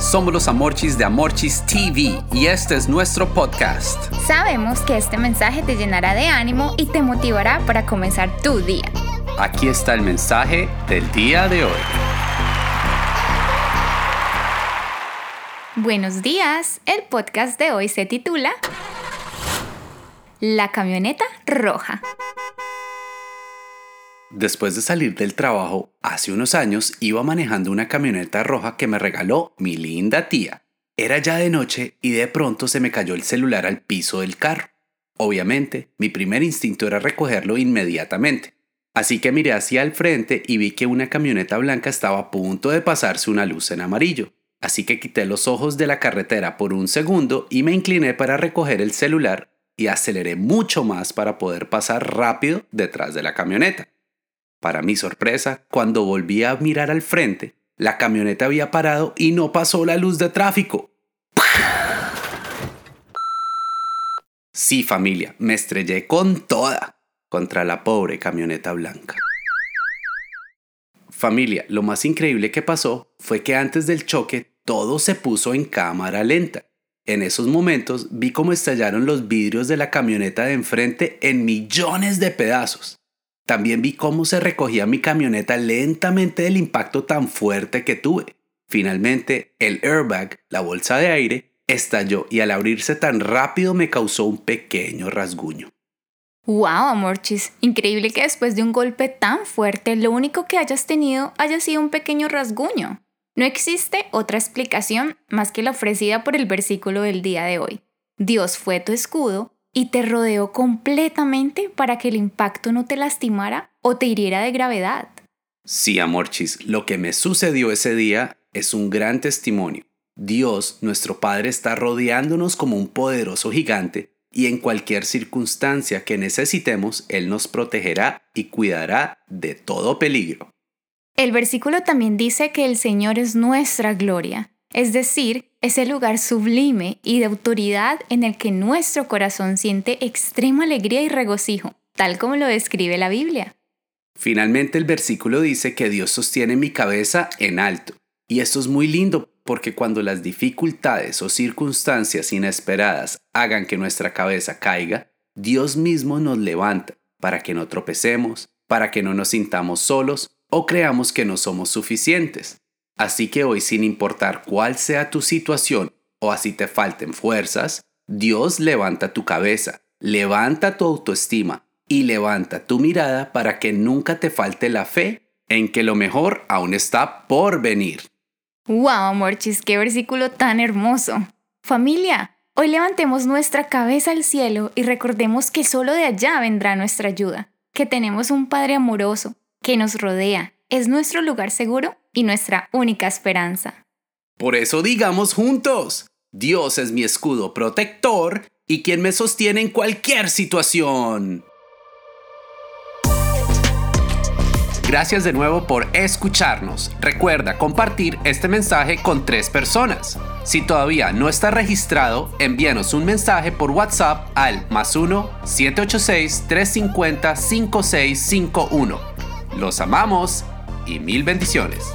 Somos los Amorchis de Amorchis TV y este es nuestro podcast. Sabemos que este mensaje te llenará de ánimo y te motivará para comenzar tu día. Aquí está el mensaje del día de hoy. Buenos días, el podcast de hoy se titula La camioneta roja. Después de salir del trabajo, hace unos años iba manejando una camioneta roja que me regaló mi linda tía. Era ya de noche y de pronto se me cayó el celular al piso del carro. Obviamente, mi primer instinto era recogerlo inmediatamente. Así que miré hacia el frente y vi que una camioneta blanca estaba a punto de pasarse una luz en amarillo. Así que quité los ojos de la carretera por un segundo y me incliné para recoger el celular y aceleré mucho más para poder pasar rápido detrás de la camioneta. Para mi sorpresa, cuando volví a mirar al frente, la camioneta había parado y no pasó la luz de tráfico. Sí, familia, me estrellé con toda contra la pobre camioneta blanca. Familia, lo más increíble que pasó fue que antes del choque todo se puso en cámara lenta. En esos momentos vi cómo estallaron los vidrios de la camioneta de enfrente en millones de pedazos. También vi cómo se recogía mi camioneta lentamente del impacto tan fuerte que tuve. Finalmente, el airbag, la bolsa de aire, estalló y al abrirse tan rápido me causó un pequeño rasguño. ¡Wow, Amorchis! Increíble que después de un golpe tan fuerte lo único que hayas tenido haya sido un pequeño rasguño. No existe otra explicación más que la ofrecida por el versículo del día de hoy. Dios fue tu escudo y te rodeó completamente para que el impacto no te lastimara o te hiriera de gravedad. Sí, Amorchis, lo que me sucedió ese día es un gran testimonio. Dios, nuestro Padre, está rodeándonos como un poderoso gigante y en cualquier circunstancia que necesitemos, Él nos protegerá y cuidará de todo peligro. El versículo también dice que el Señor es nuestra gloria es decir, es el lugar sublime y de autoridad en el que nuestro corazón siente extrema alegría y regocijo, tal como lo describe la Biblia. Finalmente el versículo dice que Dios sostiene mi cabeza en alto. Y esto es muy lindo porque cuando las dificultades o circunstancias inesperadas hagan que nuestra cabeza caiga, Dios mismo nos levanta para que no tropecemos, para que no nos sintamos solos o creamos que no somos suficientes. Así que hoy, sin importar cuál sea tu situación o así te falten fuerzas, Dios levanta tu cabeza, levanta tu autoestima y levanta tu mirada para que nunca te falte la fe en que lo mejor aún está por venir. ¡Wow, amorchis! ¡Qué versículo tan hermoso! Familia, hoy levantemos nuestra cabeza al cielo y recordemos que solo de allá vendrá nuestra ayuda, que tenemos un Padre amoroso que nos rodea, es nuestro lugar seguro y nuestra única esperanza. Por eso digamos juntos, Dios es mi escudo protector y quien me sostiene en cualquier situación. Gracias de nuevo por escucharnos. Recuerda compartir este mensaje con tres personas. Si todavía no está registrado, envíanos un mensaje por WhatsApp al más 1-786-350-5651. Los amamos y mil bendiciones.